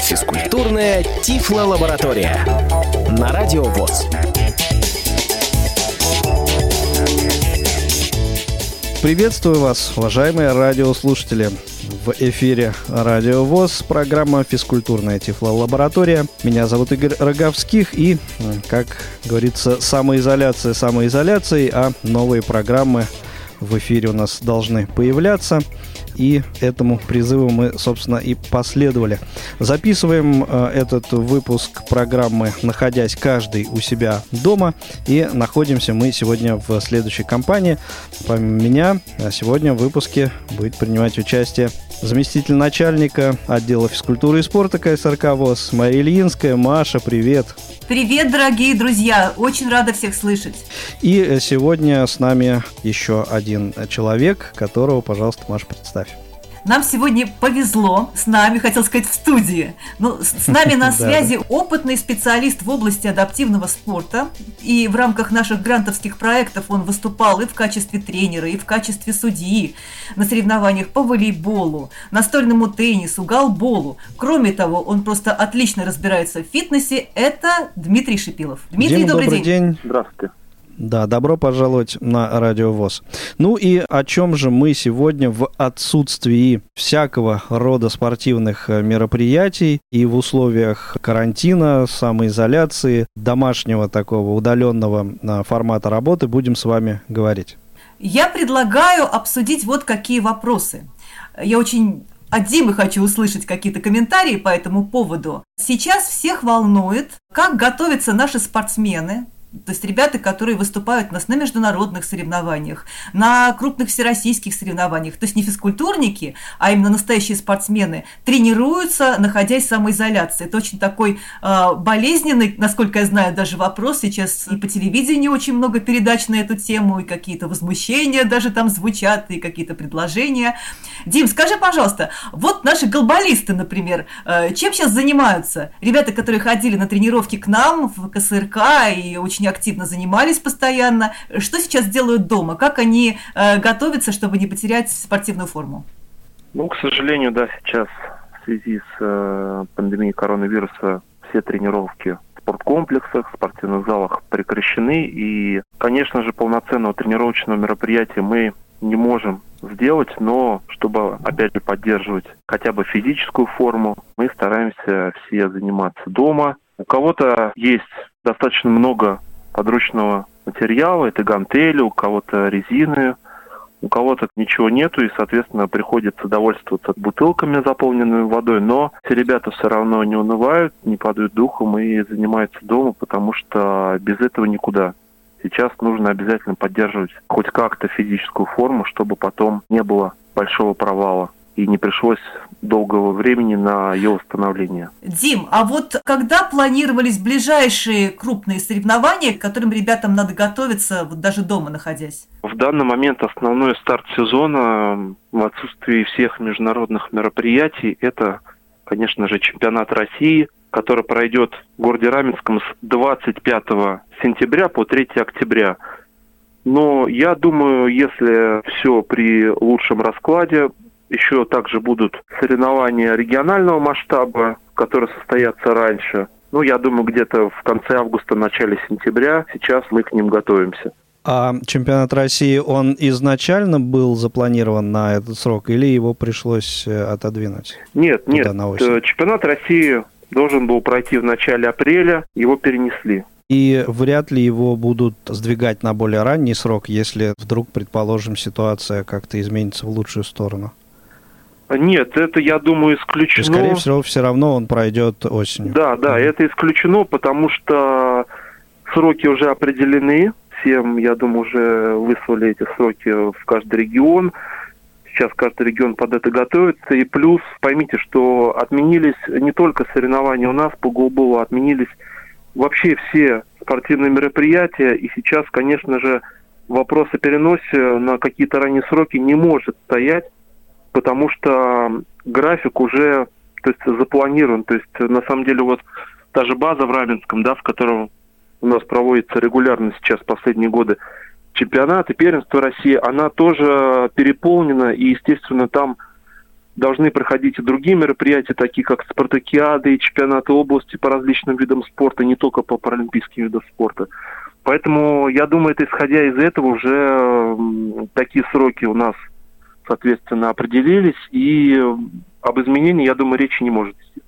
Физкультурная Тифло-лаборатория на Радио ВОЗ. Приветствую вас, уважаемые радиослушатели. В эфире Радио ВОЗ, программа «Физкультурная Тифло-лаборатория». Меня зовут Игорь Роговских и, как говорится, самоизоляция самоизоляцией, а новые программы в эфире у нас должны появляться – и этому призыву мы, собственно, и последовали. Записываем э, этот выпуск программы, находясь каждый у себя дома, и находимся мы сегодня в следующей компании. Помимо меня, а сегодня в выпуске будет принимать участие заместитель начальника отдела физкультуры и спорта КСРК ВОЗ Мария Ильинская. Маша, привет! Привет, дорогие друзья! Очень рада всех слышать. И сегодня с нами еще один человек, которого, пожалуйста, Маша, представь. Нам сегодня повезло, с нами, хотел сказать, в студии. Ну, с нами на связи опытный специалист в области адаптивного спорта. И в рамках наших грантовских проектов он выступал и в качестве тренера, и в качестве судьи на соревнованиях по волейболу, настольному теннису, галболу. Кроме того, он просто отлично разбирается в фитнесе. Это Дмитрий Шипилов. Дмитрий, Дима, добрый, добрый день. день. Здравствуйте. Да, добро пожаловать на Радио ВОЗ. Ну и о чем же мы сегодня в отсутствии всякого рода спортивных э, мероприятий и в условиях карантина, самоизоляции, домашнего такого удаленного э, формата работы будем с вами говорить? Я предлагаю обсудить вот какие вопросы. Я очень от Димы хочу услышать какие-то комментарии по этому поводу. Сейчас всех волнует, как готовятся наши спортсмены то есть ребята, которые выступают у нас на международных соревнованиях, на крупных всероссийских соревнованиях, то есть не физкультурники, а именно настоящие спортсмены, тренируются, находясь в самоизоляции. Это очень такой э, болезненный, насколько я знаю, даже вопрос. Сейчас и по телевидению очень много передач на эту тему, и какие-то возмущения даже там звучат, и какие-то предложения. Дим, скажи, пожалуйста, вот наши голболисты, например, э, чем сейчас занимаются? Ребята, которые ходили на тренировки к нам в КСРК и очень очень активно занимались постоянно. Что сейчас делают дома? Как они э, готовятся, чтобы не потерять спортивную форму? Ну, к сожалению, да, сейчас в связи с э, пандемией коронавируса все тренировки в спорткомплексах, в спортивных залах прекращены. И, конечно же, полноценного тренировочного мероприятия мы не можем сделать, но чтобы, опять же, поддерживать хотя бы физическую форму, мы стараемся все заниматься дома. У кого-то есть достаточно много подручного материала, это гантели, у кого-то резины, у кого-то ничего нету, и, соответственно, приходится довольствоваться бутылками, заполненными водой, но все ребята все равно не унывают, не падают духом и занимаются дома, потому что без этого никуда. Сейчас нужно обязательно поддерживать хоть как-то физическую форму, чтобы потом не было большого провала и не пришлось долгого времени на ее восстановление. Дим, а вот когда планировались ближайшие крупные соревнования, к которым ребятам надо готовиться, вот даже дома находясь? В данный момент основной старт сезона в отсутствии всех международных мероприятий это, конечно же, чемпионат России, который пройдет в городе Раменском с 25 сентября по 3 октября. Но я думаю, если все при лучшем раскладе, еще также будут соревнования регионального масштаба, которые состоятся раньше. Ну, я думаю, где-то в конце августа, начале сентября. Сейчас мы к ним готовимся. А чемпионат России, он изначально был запланирован на этот срок или его пришлось э, отодвинуть? Нет, нет. Э, чемпионат России должен был пройти в начале апреля, его перенесли. И вряд ли его будут сдвигать на более ранний срок, если вдруг, предположим, ситуация как-то изменится в лучшую сторону. Нет, это, я думаю, исключено. И, скорее всего, все равно он пройдет осенью. Да, да, это исключено, потому что сроки уже определены. Всем, я думаю, уже выслали эти сроки в каждый регион. Сейчас каждый регион под это готовится. И плюс, поймите, что отменились не только соревнования у нас по голболу, отменились вообще все спортивные мероприятия. И сейчас, конечно же, вопрос о переносе на какие-то ранние сроки не может стоять потому что график уже то есть, запланирован. То есть, на самом деле, вот та же база в Раменском, да, в котором у нас проводится регулярно сейчас последние годы чемпионат и первенство России, она тоже переполнена, и, естественно, там должны проходить и другие мероприятия, такие как спартакиады и чемпионаты области по различным видам спорта, не только по паралимпийским видам спорта. Поэтому, я думаю, это исходя из этого уже такие сроки у нас, соответственно, определились, и об изменении, я думаю, речи не может идти.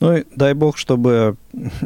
Ну и дай бог, чтобы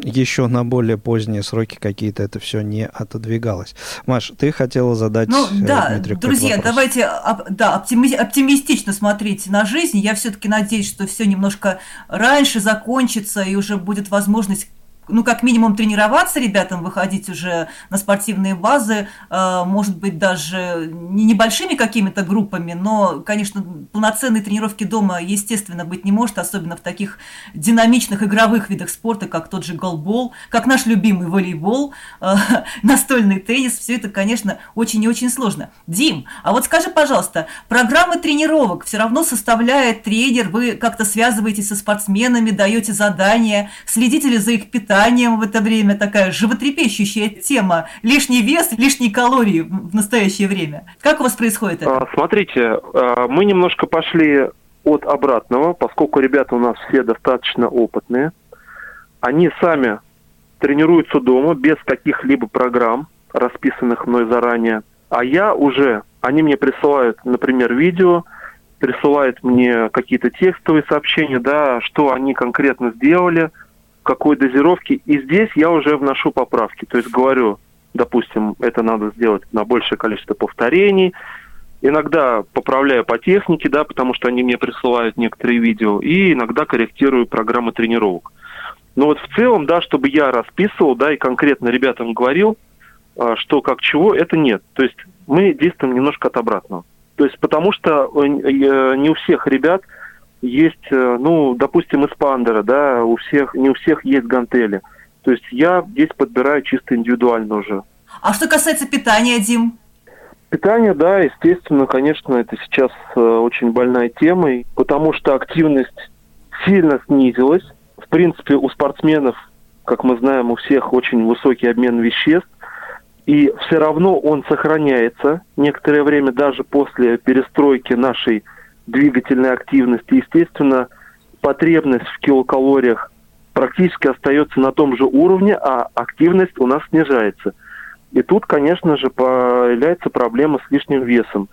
еще на более поздние сроки какие-то это все не отодвигалось. Маш, ты хотела задать Ну э, да, Дмитрию друзья, давайте да, оптими, оптимистично смотреть на жизнь. Я все-таки надеюсь, что все немножко раньше закончится и уже будет возможность ну, как минимум тренироваться ребятам, выходить уже на спортивные базы, э, может быть, даже не небольшими какими-то группами, но, конечно, полноценной тренировки дома, естественно, быть не может, особенно в таких динамичных игровых видах спорта, как тот же голбол, как наш любимый волейбол, э, настольный теннис, все это, конечно, очень и очень сложно. Дим, а вот скажи, пожалуйста, программы тренировок все равно составляет тренер, вы как-то связываетесь со спортсменами, даете задания, следите ли за их питанием, питанием в это время такая животрепещущая тема. Лишний вес, лишние калории в настоящее время. Как у вас происходит это? А, смотрите, а, мы немножко пошли от обратного, поскольку ребята у нас все достаточно опытные. Они сами тренируются дома без каких-либо программ, расписанных мной заранее. А я уже, они мне присылают, например, видео, присылают мне какие-то текстовые сообщения, да, что они конкретно сделали – какой дозировки. И здесь я уже вношу поправки. То есть говорю, допустим, это надо сделать на большее количество повторений. Иногда поправляю по технике, да, потому что они мне присылают некоторые видео, и иногда корректирую программы тренировок. Но вот в целом, да, чтобы я расписывал, да, и конкретно ребятам говорил, а, что как чего, это нет. То есть мы действуем немножко от обратного. То есть потому что э, не у всех ребят – есть, э, ну, допустим, из пандера, да, у всех, не у всех есть гантели. То есть я здесь подбираю чисто индивидуально уже. А что касается питания, Дим? Питание, да, естественно, конечно, это сейчас э, очень больная тема, потому что активность сильно снизилась. В принципе, у спортсменов, как мы знаем, у всех очень высокий обмен веществ, и все равно он сохраняется некоторое время даже после перестройки нашей двигательной активности. Естественно, потребность в килокалориях практически остается на том же уровне, а активность у нас снижается. И тут, конечно же, появляется проблема с лишним весом.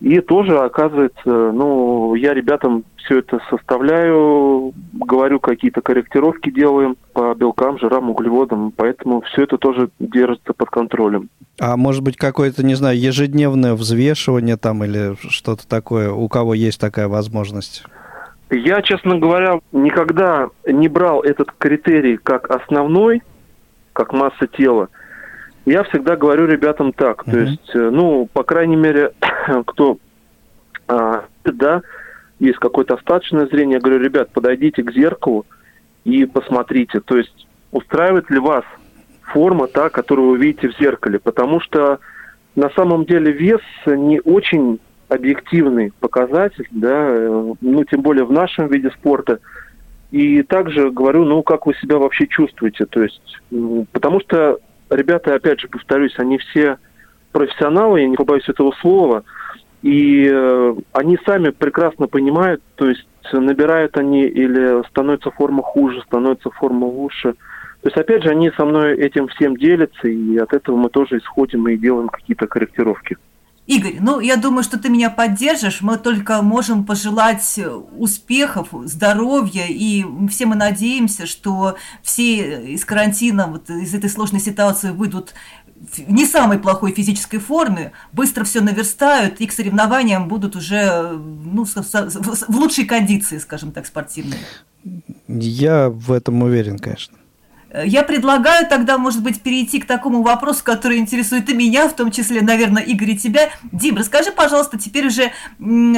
И тоже, оказывается, ну, я ребятам все это составляю, говорю, какие-то корректировки делаем по белкам, жирам, углеводам, поэтому все это тоже держится под контролем. А может быть, какое-то, не знаю, ежедневное взвешивание там или что-то такое, у кого есть такая возможность? Я, честно говоря, никогда не брал этот критерий как основной, как масса тела. Я всегда говорю ребятам так, uh-huh. то есть, э, ну, по крайней мере, кто, а, да, есть какое-то остаточное зрение, я говорю, ребят, подойдите к зеркалу и посмотрите, то есть, устраивает ли вас форма, та, которую вы видите в зеркале, потому что на самом деле вес не очень объективный показатель, да, э, ну, тем более в нашем виде спорта. И также говорю, ну, как вы себя вообще чувствуете, то есть, потому что ребята, опять же, повторюсь, они все профессионалы, я не побоюсь этого слова, и э, они сами прекрасно понимают, то есть набирают они или становится форма хуже, становится форма лучше. То есть, опять же, они со мной этим всем делятся, и от этого мы тоже исходим и делаем какие-то корректировки. Игорь, ну, я думаю, что ты меня поддержишь. Мы только можем пожелать успехов, здоровья, и все мы надеемся, что все из карантина, вот из этой сложной ситуации выйдут не самой плохой физической форме, быстро все наверстают и к соревнованиям будут уже ну, в лучшей кондиции, скажем так, спортивной. Я в этом уверен, конечно. Я предлагаю тогда, может быть, перейти к такому вопросу, который интересует и меня, в том числе, наверное, Игорь и тебя. Дим, расскажи, пожалуйста, теперь уже,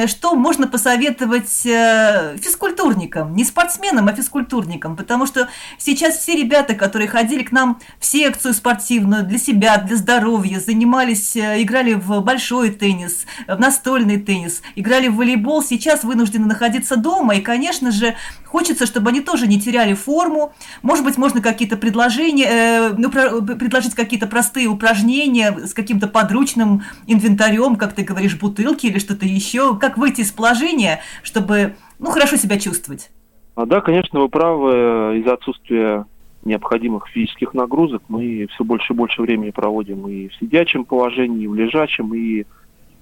что можно посоветовать э, физкультурникам, не спортсменам, а физкультурникам, потому что сейчас все ребята, которые ходили к нам в секцию спортивную для себя, для здоровья, занимались, э, играли в большой теннис, в настольный теннис, играли в волейбол, сейчас вынуждены находиться дома, и, конечно же, хочется, чтобы они тоже не теряли форму, может быть, можно как какие-то предложения, э, ну, про, предложить какие-то простые упражнения с каким-то подручным инвентарем, как ты говоришь, бутылки или что-то еще, как выйти из положения, чтобы ну, хорошо себя чувствовать? А, да, конечно, вы правы. Из-за отсутствия необходимых физических нагрузок мы все больше и больше времени проводим и в сидячем положении, и в лежачем, и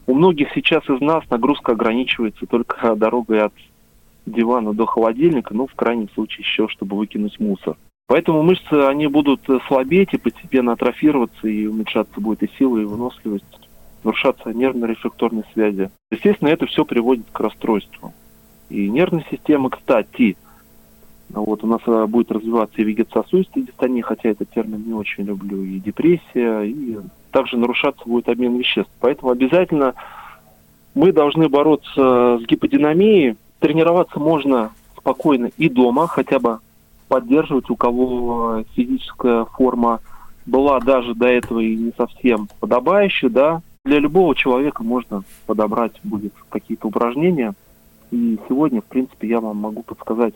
у многих сейчас из нас нагрузка ограничивается только дорогой от дивана до холодильника, ну, в крайнем случае еще, чтобы выкинуть мусор. Поэтому мышцы, они будут слабеть и постепенно атрофироваться, и уменьшаться будет и сила, и выносливость, нарушаться нервно-рефлекторные связи. Естественно, это все приводит к расстройству. И нервная система, кстати, вот у нас э, будет развиваться и вегетососудистая дистония, хотя этот термин не очень люблю, и депрессия, и также нарушаться будет обмен веществ. Поэтому обязательно мы должны бороться с гиподинамией. Тренироваться можно спокойно и дома, хотя бы поддерживать, у кого физическая форма была даже до этого и не совсем подобающая, да. Для любого человека можно подобрать будет какие-то упражнения. И сегодня, в принципе, я вам могу подсказать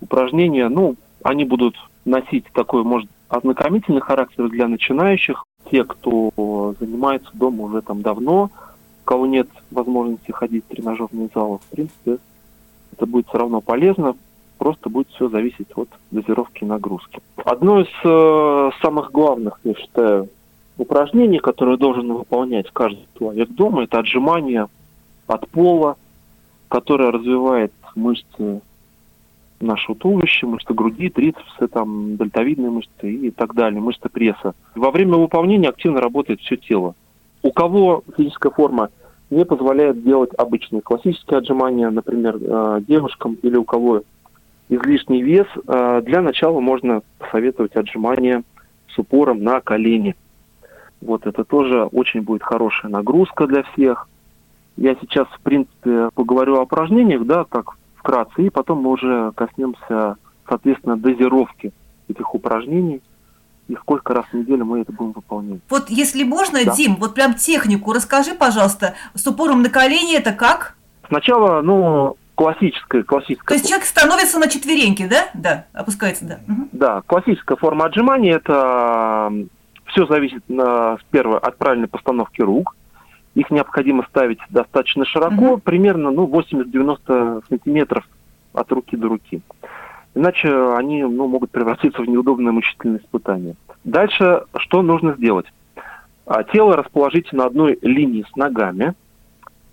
упражнения. Ну, они будут носить такой, может, ознакомительный характер для начинающих. Те, кто занимается дома уже там давно, у кого нет возможности ходить в тренажерный зал, в принципе, это будет все равно полезно, просто будет все зависеть от дозировки нагрузки. Одно из э, самых главных, я считаю, упражнений, которое должен выполнять каждый человек дома, это отжимание от пола, которое развивает мышцы нашего туловища, мышцы груди, трицепсы, там, дельтовидные мышцы и так далее, мышцы пресса. Во время выполнения активно работает все тело. У кого физическая форма не позволяет делать обычные классические отжимания, например, э, девушкам или у кого излишний вес, э, для начала можно посоветовать отжимания с упором на колени. Вот это тоже очень будет хорошая нагрузка для всех. Я сейчас, в принципе, поговорю о упражнениях, да, так вкратце, и потом мы уже коснемся, соответственно, дозировки этих упражнений и сколько раз в неделю мы это будем выполнять. Вот если можно, да. Дим, вот прям технику расскажи, пожалуйста, с упором на колени это как? Сначала, ну, классическая, классическая. То есть человек становится на четвереньки, да? Да, опускается, да. Угу. Да, классическая форма отжимания это все зависит первое от правильной постановки рук. Их необходимо ставить достаточно широко, угу. примерно ну, 80-90 сантиметров от руки до руки. Иначе они ну, могут превратиться в неудобное мучительное испытание. Дальше что нужно сделать? А, тело расположить на одной линии с ногами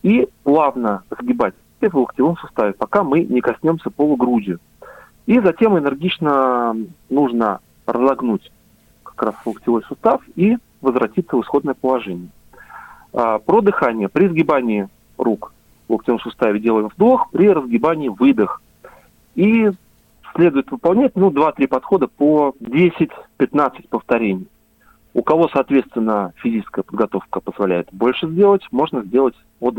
и плавно сгибать в локтевом суставе, пока мы не коснемся полугрудью. И затем энергично нужно разогнуть как раз локтевой сустав и возвратиться в исходное положение. А, про дыхание. При сгибании рук в локтевом суставе делаем вдох, при разгибании выдох. И следует выполнять ну, 2-3 подхода по 10-15 повторений. У кого, соответственно, физическая подготовка позволяет больше сделать, можно сделать от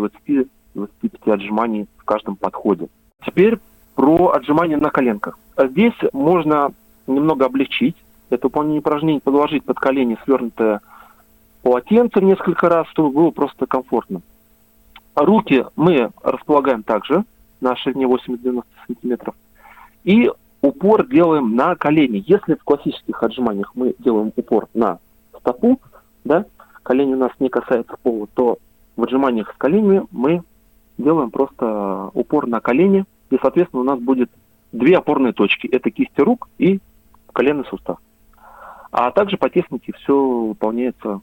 20-25 отжиманий в каждом подходе. Теперь про отжимания на коленках. Здесь можно немного облегчить это выполнение упражнений, подложить под колени свернутое полотенце несколько раз, чтобы было просто комфортно. Руки мы располагаем также на ширине 80-90 сантиметров. И упор делаем на колени. Если в классических отжиманиях мы делаем упор на стопу, да, колени у нас не касается пола, то в отжиманиях с коленями мы делаем просто упор на колени, и, соответственно, у нас будет две опорные точки. Это кисти рук и коленный сустав. А также по технике все выполняется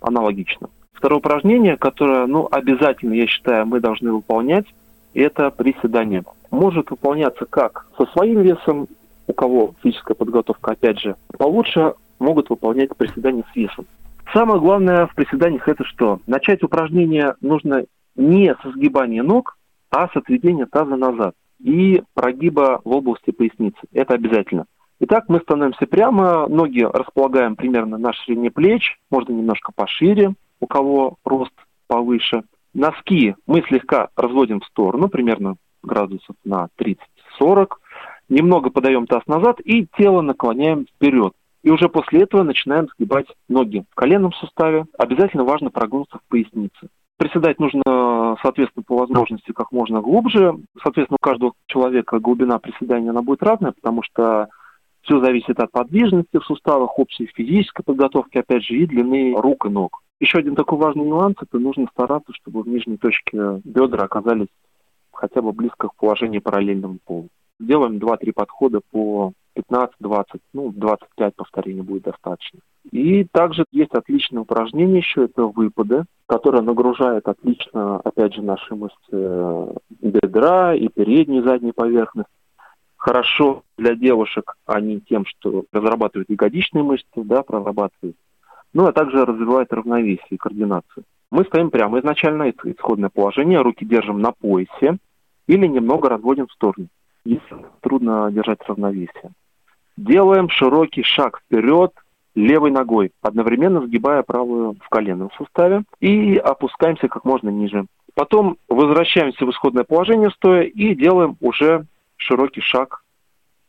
аналогично. Второе упражнение, которое, ну, обязательно, я считаю, мы должны выполнять, это приседание. Может выполняться как со своим весом, у кого физическая подготовка, опять же, получше, могут выполнять приседания с весом. Самое главное в приседаниях это что? Начать упражнение нужно не со сгибания ног, а с отведения таза назад и прогиба в области поясницы. Это обязательно. Итак, мы становимся прямо, ноги располагаем примерно на ширине плеч, можно немножко пошире, у кого рост повыше. Носки мы слегка разводим в сторону, примерно градусов на 30-40. Немного подаем таз назад и тело наклоняем вперед. И уже после этого начинаем сгибать ноги в коленном суставе. Обязательно важно прогнуться в пояснице. Приседать нужно, соответственно, по возможности как можно глубже. Соответственно, у каждого человека глубина приседания она будет разная, потому что все зависит от подвижности в суставах, общей физической подготовки, опять же, и длины рук и ног. Еще один такой важный нюанс – это нужно стараться, чтобы в нижней точке бедра оказались хотя бы близко к положению параллельному полу. Делаем 2-3 подхода по 15-20, ну, 25 повторений будет достаточно. И также есть отличное упражнение еще, это выпады, которое нагружает отлично, опять же, наши мышцы э, бедра и переднюю и заднюю поверхность. Хорошо для девушек они тем, что разрабатывают ягодичные мышцы, да, прорабатывают. Ну, а также развивает равновесие и координацию. Мы стоим прямо. Изначально исходное положение. Руки держим на поясе или немного разводим в сторону, если трудно держать равновесие. Делаем широкий шаг вперед левой ногой, одновременно сгибая правую в коленном суставе и опускаемся как можно ниже. Потом возвращаемся в исходное положение стоя и делаем уже широкий шаг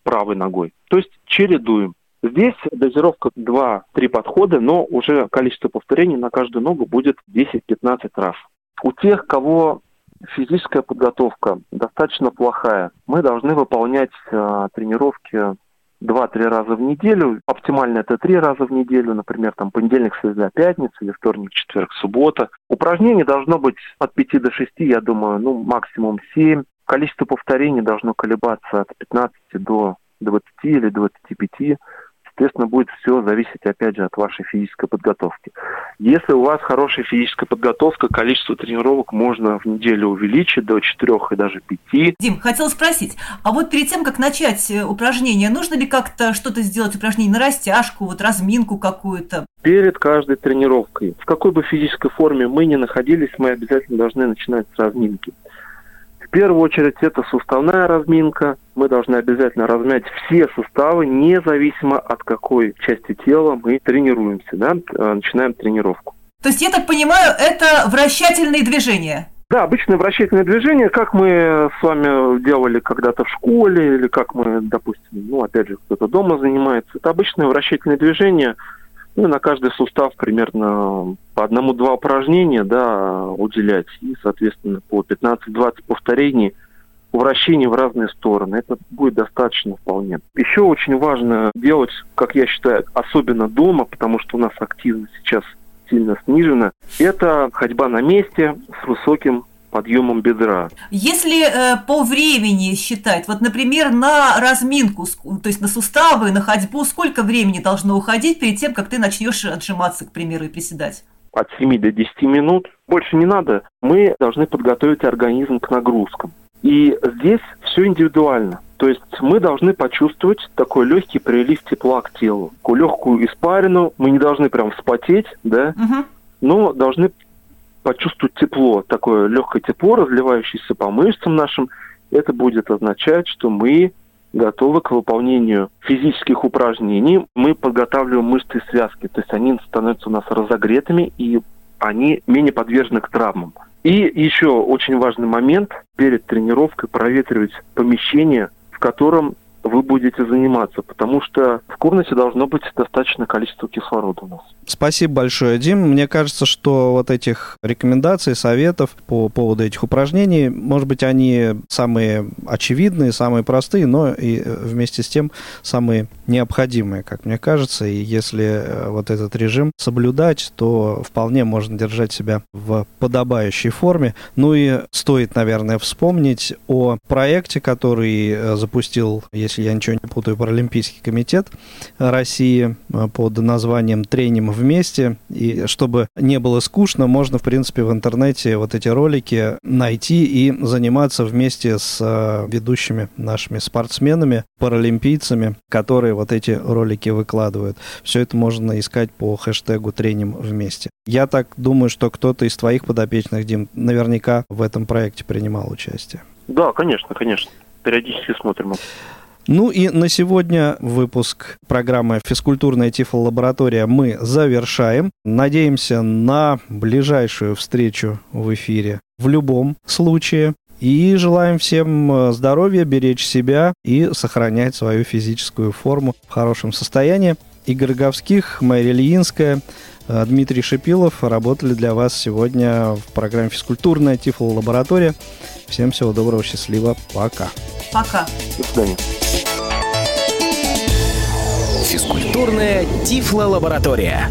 правой ногой. То есть чередуем. Здесь дозировка 2-3 подхода, но уже количество повторений на каждую ногу будет 10-15 раз. У тех, кого физическая подготовка достаточно плохая, мы должны выполнять э, тренировки два-три раза в неделю. Оптимально это три раза в неделю, например, там понедельник, среда, пятница или вторник, четверг, суббота. Упражнений должно быть от 5 до 6, я думаю, ну, максимум 7. Количество повторений должно колебаться от 15 до 20 или 25. Соответственно, будет все зависеть, опять же, от вашей физической подготовки. Если у вас хорошая физическая подготовка, количество тренировок можно в неделю увеличить до 4 и даже 5. Дим, хотела спросить, а вот перед тем, как начать э, упражнение, нужно ли как-то что-то сделать, упражнение на растяжку, вот разминку какую-то? Перед каждой тренировкой, в какой бы физической форме мы ни находились, мы обязательно должны начинать с разминки первую очередь это суставная разминка. Мы должны обязательно размять все суставы, независимо от какой части тела мы тренируемся, да, э, начинаем тренировку. То есть, я так понимаю, это вращательные движения? Да, обычное вращательное движение, как мы с вами делали когда-то в школе, или как мы, допустим, ну, опять же, кто-то дома занимается. Это обычное вращательное движение – ну, на каждый сустав примерно по одному-два упражнения да, уделять. И, соответственно, по 15-20 повторений вращений в разные стороны. Это будет достаточно вполне. Еще очень важно делать, как я считаю, особенно дома, потому что у нас активность сейчас сильно снижена. Это ходьба на месте с высоким подъемом бедра. Если э, по времени считать, вот, например, на разминку, то есть на суставы, на ходьбу, сколько времени должно уходить перед тем, как ты начнешь отжиматься, к примеру, и приседать? От 7 до 10 минут. Больше не надо. Мы должны подготовить организм к нагрузкам. И здесь все индивидуально. То есть мы должны почувствовать такой легкий прилив тепла к телу. Такую легкую испарину. Мы не должны прям вспотеть, да, угу. но должны почувствовать тепло, такое легкое тепло, разливающееся по мышцам нашим, это будет означать, что мы готовы к выполнению физических упражнений. Мы подготавливаем мышцы и связки, то есть они становятся у нас разогретыми и они менее подвержены к травмам. И еще очень важный момент перед тренировкой проветривать помещение, в котором вы будете заниматься, потому что в комнате должно быть достаточное количество кислорода у нас. Спасибо большое, Дим. Мне кажется, что вот этих рекомендаций, советов по поводу этих упражнений, может быть, они самые очевидные, самые простые, но и э, вместе с тем самые необходимые, как мне кажется. И если э, вот этот режим соблюдать, то вполне можно держать себя в подобающей форме. Ну и стоит, наверное, вспомнить о проекте, который э, запустил, если я ничего не путаю, Паралимпийский комитет России под названием «Тренинг вместе, и чтобы не было скучно, можно, в принципе, в интернете вот эти ролики найти и заниматься вместе с э, ведущими нашими спортсменами, паралимпийцами, которые вот эти ролики выкладывают. Все это можно искать по хэштегу «Треним вместе». Я так думаю, что кто-то из твоих подопечных, Дим, наверняка в этом проекте принимал участие. Да, конечно, конечно. Периодически смотрим. Ну и на сегодня выпуск программы «Физкультурная тифлолаборатория» мы завершаем. Надеемся на ближайшую встречу в эфире в любом случае. И желаем всем э, здоровья, беречь себя и сохранять свою физическую форму в хорошем состоянии. Игорь Говских, Майя Ильинская, э, Дмитрий Шипилов работали для вас сегодня в программе «Физкультурная тифлолаборатория». Всем всего доброго, счастливо, пока. Пока. До свидания. Физкультурная Тифло-лаборатория.